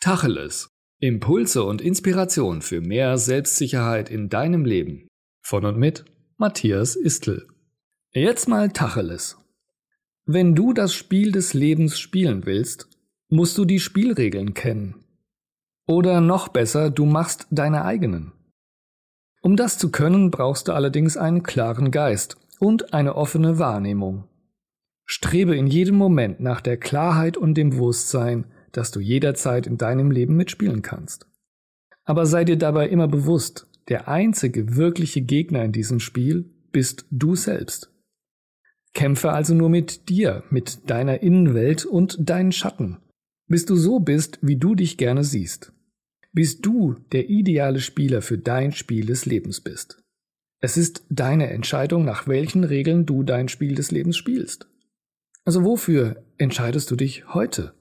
Tacheles. Impulse und Inspiration für mehr Selbstsicherheit in deinem Leben. Von und mit Matthias Istl. Jetzt mal Tacheles. Wenn du das Spiel des Lebens spielen willst, musst du die Spielregeln kennen. Oder noch besser, du machst deine eigenen. Um das zu können, brauchst du allerdings einen klaren Geist und eine offene Wahrnehmung. Strebe in jedem Moment nach der Klarheit und dem Bewusstsein, dass du jederzeit in deinem Leben mitspielen kannst. Aber sei dir dabei immer bewusst, der einzige wirkliche Gegner in diesem Spiel bist du selbst. Kämpfe also nur mit dir, mit deiner Innenwelt und deinen Schatten, bis du so bist, wie du dich gerne siehst. Bis du der ideale Spieler für dein Spiel des Lebens bist. Es ist deine Entscheidung, nach welchen Regeln du dein Spiel des Lebens spielst. Also wofür entscheidest du dich heute?